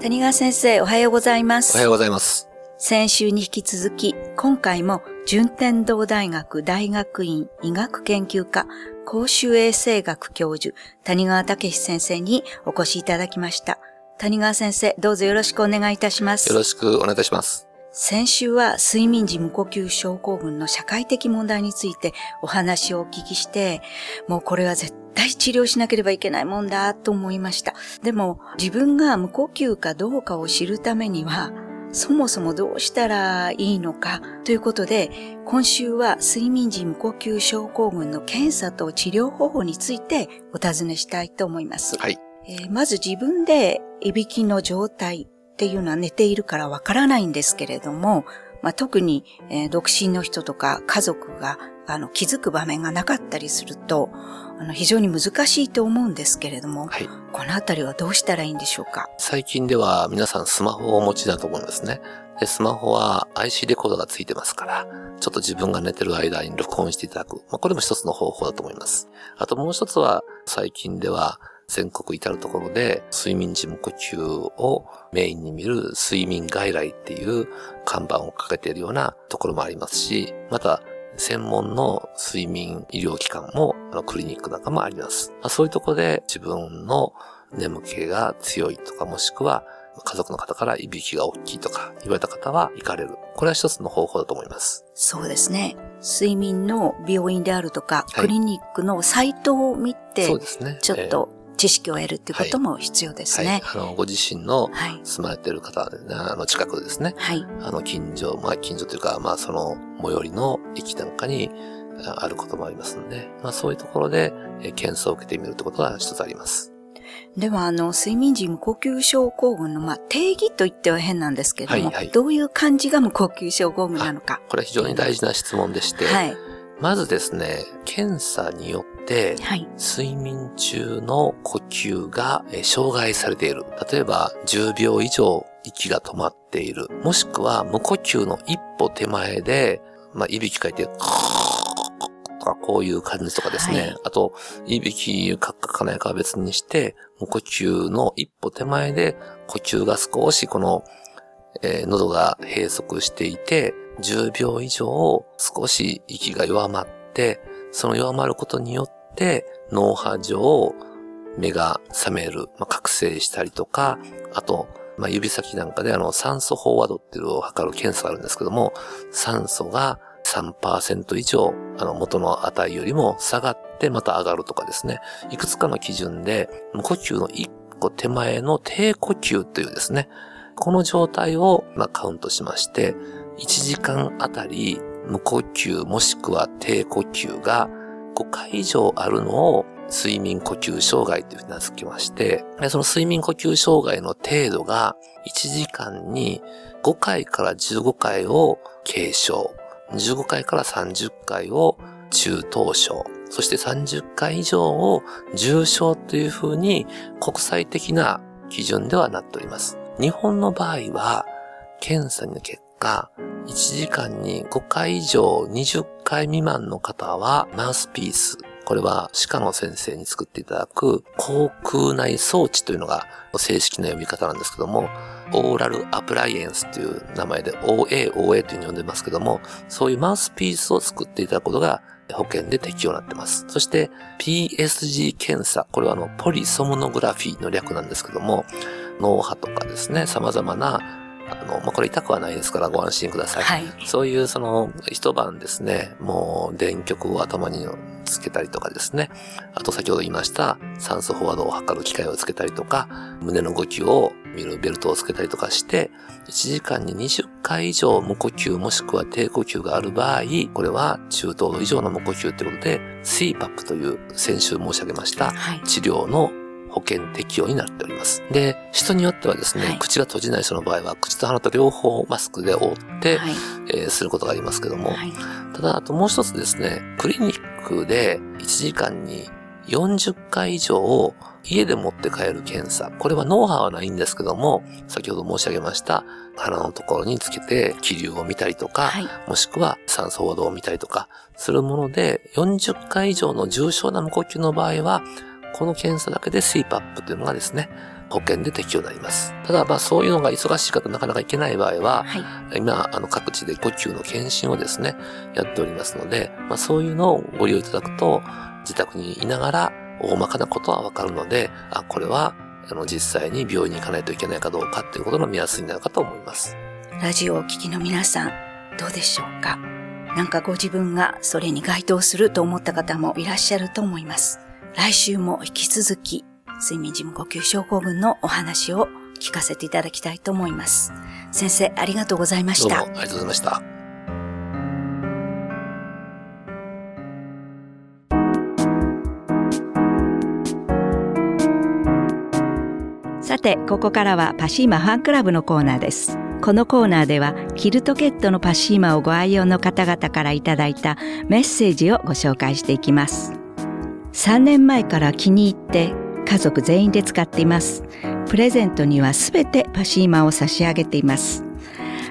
谷川先生、おはようございます。おはようございます。先週に引き続き、今回も順天堂大学大学院医学研究科公衆衛生学教授、谷川武先生にお越しいただきました。谷川先生、どうぞよろしくお願いいたします。よろしくお願いいたします。先週は睡眠時無呼吸症候群の社会的問題についてお話をお聞きして、もうこれは絶対治療しなければいけないもんだと思いました。でも自分が無呼吸かどうかを知るためには、そもそもどうしたらいいのかということで、今週は睡眠時無呼吸症候群の検査と治療方法についてお尋ねしたいと思います。はい。えーまず自分でいびきの状態っていうのは寝ているからわからないんですけれども、まあ、特に、えー独身の人とか家族があの気づく場面がなかったりすると、あの非常に難しいと思うんですけれども、はい。このあたりはどうしたらいいんでしょうか？最近では皆さんスマホをお持ちだと思うんですね。で、スマホは IC レコードがついてますから、ちょっと自分が寝てる間に録音していただく。まあ、これも一つの方法だと思います。あともう一つは、最近では全国至るところで睡眠時無呼吸をメインに見る睡眠外来っていう看板をかけているようなところもありますし、また専門の睡眠医療機関も、あのクリニックなんかもあります。まあ、そういうところで自分の眠気が強いとか、もしくは家族の方からいびきが大きいとか言われた方は行かれる。これは一つの方法だと思います。そうですね。睡眠の病院であるとか、はいクリニックのサイトを見てそう、ですね。ちょっと知識を得るっていうことも必要ですえー、はいね。。あの、ご自身のはい。住まれている方、あの、近くですね。はい。あの、近所、まあ、近所というか、まあ、その、最寄りの駅なんかにああることもありますので、まあ、そういうところで、えー検査を受けてみるってことが一つあります。では、あの、睡眠時無呼吸症候群の、まあ、定義と言っては変なんですけれども、はいはいどういう感じが無呼吸症候群なのか。これは非常に大事な質問でして、はい。まずですね、検査によって、はい。睡眠中の呼吸がえー障害されている。例えば、10秒以上息が止まっている。もしくは、無呼吸の一歩手前で、まあ、いびきかいて、とか、こういう感じとかですね。はいあと、いびきかかかないかは別にして、無呼吸の一歩手前で、呼吸が少しこの、えー喉が閉塞していて、10秒以上少し息が弱まって、その弱まることによって脳波上目が覚める、まあ、覚醒したりとか、あと、まあ、指先なんかであの酸素飽和度っていうのを測る検査があるんですけども、酸素が3%以上、あの元の値よりも下がってまた上がるとかですね、いくつかの基準で無呼吸の1個手前の低呼吸というですね、この状態を、まあ、カウントしまして、1時間あたり無呼吸もしくは低呼吸が5回以上あるのを睡眠呼吸障害というふうに名付けまして、その睡眠呼吸障害の程度が1時間に5回から15回を軽症、15回から30回を中等症、そして30回以上を重症というふうに国際的な基準ではなっております。日本の場合は、検査の結果果、1時間に5回以上20回未満の方は、マウスピース。これは歯科の先生に作っていただく、口腔内装置というのが正式な呼び方なんですけども、オーラルアプライエンスという名前で OA、OA というふうに呼んでますけども、そういうマウスピースを作っていただくことが保険で適用になってます。そして PSG 検査、これはあのポリソムノグラフィーの略なんですけども、脳波とかですね、様々な、あの、まあ、これ痛くはないですからご安心ください。はい。そういうその一晩ですね、もう電極を頭につけたりとかですね、あと先ほど言いました酸素飽和度を測る機械をつけたりとか、胸の動きを見るベルトをつけたりとかして、1時間に20回以上無呼吸もしくは低呼吸がある場合、これは中等度以上の無呼吸ということで、CPAP という先週申し上げましたはい。治療の保険適用になっております。で、人によってはですね、はい口が閉じない人の場合は、口と鼻と両方マスクで覆って、はい。えーすることがありますけども、はい。ただ、あともう一つですね、クリニックで1時間に40回以上家で持って帰る検査。これは脳波はないんですけども、先ほど申し上げました鼻のところにつけて気流を見たりとか、はい。もしくは酸素飽和度を見たりとかするもので、40回以上の重症な無呼吸の場合は、この検査だけで CPAP というのがですね、保険で適用になります。ただ、まあそういうのが忙しい方なかなか行けない場合は、はい。今、あの、各地で呼吸の検診をですね、やっておりますので、まあそういうのをご利用いただくと、自宅にいながら大まかなことはわかるので、あ、これは、あの、実際に病院に行かないといけないかどうかっていうことの目安になるかと思います。ラジオをお聞きの皆さん、どうでしょうか？なんかご自分がそれに該当すると思った方もいらっしゃると思います。来週も引き続き、睡眠時無呼吸症候群のお話を聞かせていただきたいと思います。先生、ありがとうございました。どうもありがとうございました。さて、ここからはパシーマファンクラブのコーナーです。このコーナーでは、キルトケットのパシーマをご愛用の方々からいただいたメッセージをご紹介していきます。3年前から気に入って家族全員で使っています。プレゼントにはすべてパシーマを差し上げています。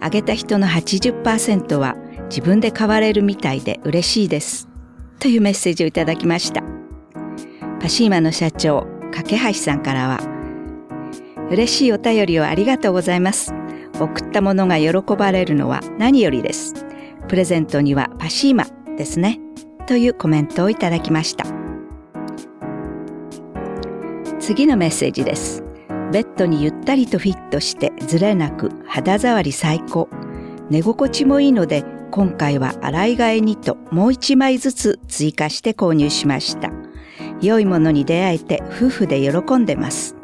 あげた人の80%は自分で買われるみたいで嬉しいです。というメッセージをいただきました。パシーマの社長、架橋さんからは、嬉しいお便りをありがとうございます。送ったものが喜ばれるのは何よりです。プレゼントにはパシーマですね。というコメントをいただきました。次のメッセージです。ベッドにゆったりとフィットしてずれなく肌触り最高。寝心地もいいので今回は洗い替えにともう一枚ずつ追加して購入しました。良いものに出会えて夫婦で喜んでます。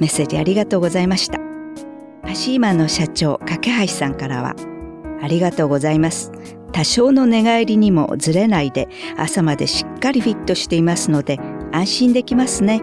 メッセージありがとうございました。パシーマの社長、架橋さんからは、ありがとうございます。多少の寝返りにもずれないで朝までしっかりフィットしていますので安心できますね。